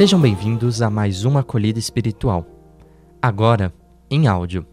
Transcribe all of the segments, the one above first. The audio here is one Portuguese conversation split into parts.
Sejam bem-vindos a mais uma acolhida espiritual. Agora, em áudio.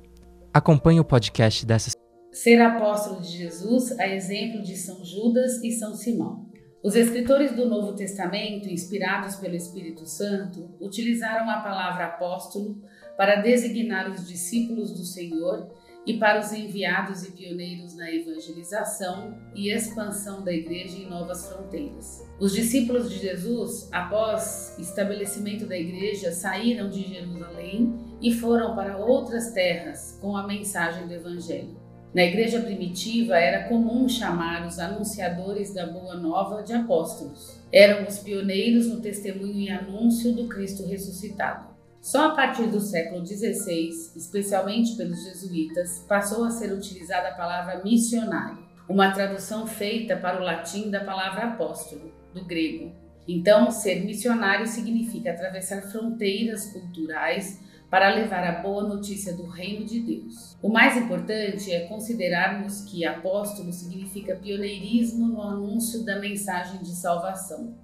Acompanhe o podcast dessa Ser apóstolo de Jesus a exemplo de São Judas e São Simão. Os escritores do Novo Testamento, inspirados pelo Espírito Santo, utilizaram a palavra apóstolo para designar os discípulos do Senhor e para os enviados e pioneiros na evangelização e expansão da igreja em novas fronteiras. Os discípulos de Jesus, após estabelecimento da igreja, saíram de Jerusalém e foram para outras terras com a mensagem do evangelho. Na igreja primitiva era comum chamar os anunciadores da Boa Nova de apóstolos. Eram os pioneiros no testemunho e anúncio do Cristo ressuscitado. Só a partir do século XVI, especialmente pelos jesuítas, passou a ser utilizada a palavra missionário, uma tradução feita para o latim da palavra apóstolo, do grego. Então, ser missionário significa atravessar fronteiras culturais para levar a boa notícia do reino de Deus. O mais importante é considerarmos que apóstolo significa pioneirismo no anúncio da mensagem de salvação.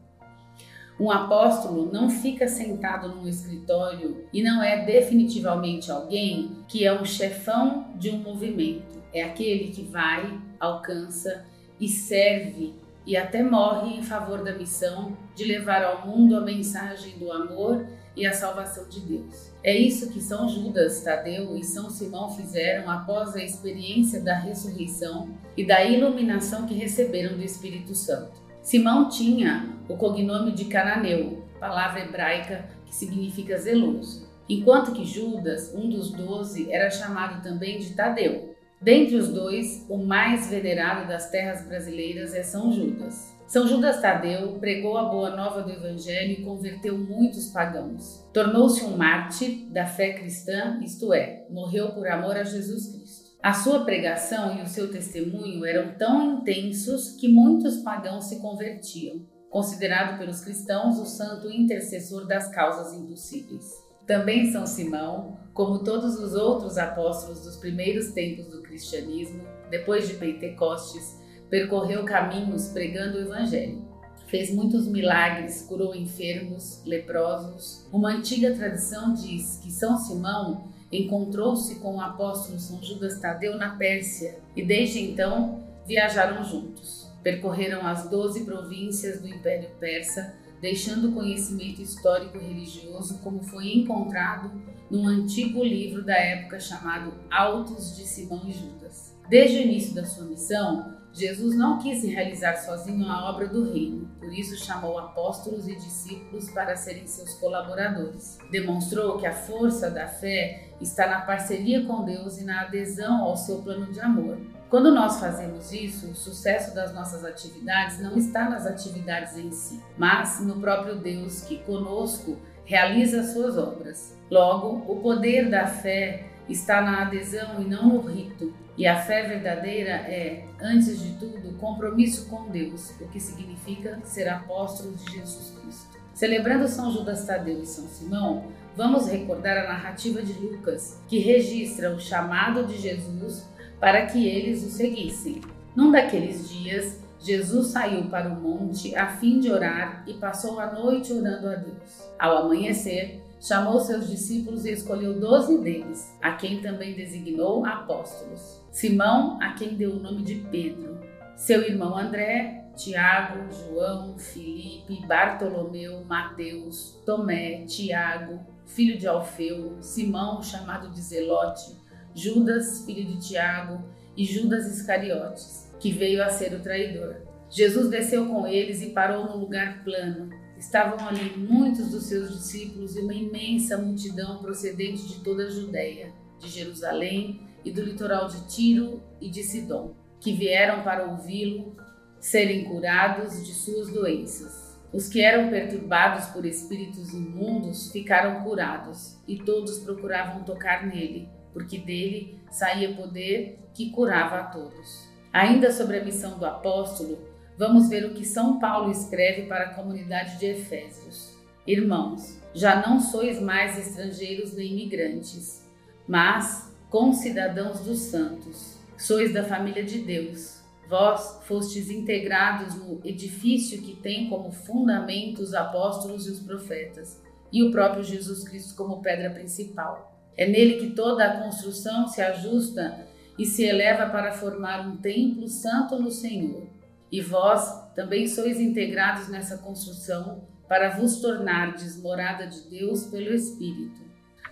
Um apóstolo não fica sentado num escritório e não é definitivamente alguém que é um chefão de um movimento. É aquele que vai, alcança e serve e até morre em favor da missão de levar ao mundo a mensagem do amor e a salvação de Deus. É isso que São Judas Tadeu e São Simão fizeram após a experiência da ressurreição e da iluminação que receberam do Espírito Santo. Simão tinha o cognome de Cananeu, palavra hebraica que significa zeloso, enquanto que Judas, um dos doze, era chamado também de Tadeu. Dentre os dois, o mais venerado das terras brasileiras é São Judas. São Judas Tadeu pregou a boa nova do Evangelho e converteu muitos pagãos. Tornou-se um mártir da fé cristã, isto é, morreu por amor a Jesus Cristo. A sua pregação e o seu testemunho eram tão intensos que muitos pagãos se convertiam, considerado pelos cristãos o santo intercessor das causas impossíveis. Também São Simão, como todos os outros apóstolos dos primeiros tempos do cristianismo, depois de Pentecostes, percorreu caminhos pregando o Evangelho. Fez muitos milagres, curou enfermos, leprosos. Uma antiga tradição diz que São Simão encontrou-se com o apóstolo São Judas Tadeu na Pérsia e desde então viajaram juntos. Percorreram as doze províncias do Império Persa, deixando conhecimento histórico religioso como foi encontrado num antigo livro da época chamado Autos de Simão e Judas. Desde o início da sua missão, Jesus não quis realizar sozinho a obra do reino, por isso chamou apóstolos e discípulos para serem seus colaboradores. Demonstrou que a força da fé está na parceria com Deus e na adesão ao seu plano de amor. Quando nós fazemos isso, o sucesso das nossas atividades não está nas atividades em si, mas no próprio Deus que conosco realiza as suas obras. Logo, o poder da fé está na adesão e não no rito, e a fé verdadeira é, antes de tudo, compromisso com Deus, o que significa ser apóstolo de Jesus Cristo. Celebrando São Judas Tadeu e São Simão, vamos recordar a narrativa de Lucas, que registra o chamado de Jesus para que eles o seguissem. Num daqueles dias, Jesus saiu para o monte a fim de orar e passou a noite orando a Deus. Ao amanhecer, chamou seus discípulos e escolheu doze deles, a quem também designou apóstolos. Simão, a quem deu o nome de Pedro, seu irmão André, Tiago, João, Filipe, Bartolomeu, Mateus, Tomé, Tiago, filho de Alfeu, Simão, chamado de Zelote, Judas, filho de Tiago, e Judas Iscariotes, que veio a ser o traidor. Jesus desceu com eles e parou num lugar plano Estavam ali muitos dos seus discípulos e uma imensa multidão procedente de toda a Judéia, de Jerusalém e do litoral de Tiro e de Sidom, que vieram para ouvi-lo serem curados de suas doenças. Os que eram perturbados por espíritos imundos ficaram curados, e todos procuravam tocar nele, porque dele saía poder que curava a todos. Ainda sobre a missão do apóstolo, vamos ver o que São Paulo escreve para a comunidade de Efésios. Irmãos, já não sois mais estrangeiros nem imigrantes, mas concidadãos dos santos. Sois da família de Deus. Vós fostes integrados no edifício que tem como fundamento os apóstolos e os profetas, e o próprio Jesus Cristo como pedra principal. É nele que toda a construção se ajusta e se eleva para formar um templo santo no Senhor. E vós também sois integrados nessa construção para vos tornardes morada de Deus pelo Espírito.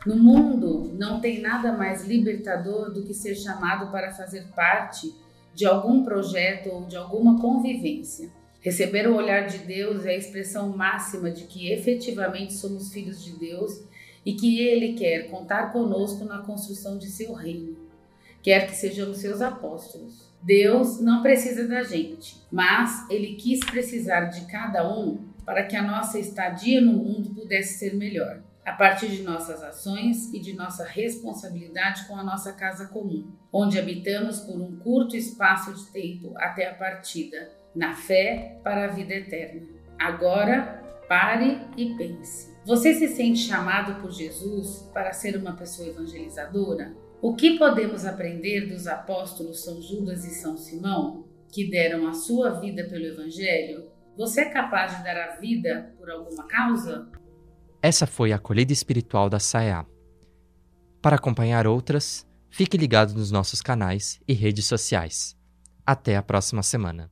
No mundo não tem nada mais libertador do que ser chamado para fazer parte de algum projeto ou de alguma convivência. Receber o olhar de Deus é a expressão máxima de que efetivamente somos filhos de Deus e que Ele quer contar conosco na construção de seu reino. Quer que sejamos seus apóstolos. Deus não precisa da gente, mas Ele quis precisar de cada um para que a nossa estadia no mundo pudesse ser melhor, a partir de nossas ações e de nossa responsabilidade com a nossa casa comum, onde habitamos por um curto espaço de tempo até a partida, na fé para a vida eterna. Agora, pare e pense. Você se sente chamado por Jesus para ser uma pessoa evangelizadora? O que podemos aprender dos apóstolos São Judas e São Simão, que deram a sua vida pelo Evangelho? Você é capaz de dar a vida por alguma causa? Essa foi a acolhida espiritual da SAEA. Para acompanhar outras, fique ligado nos nossos canais e redes sociais. Até a próxima semana.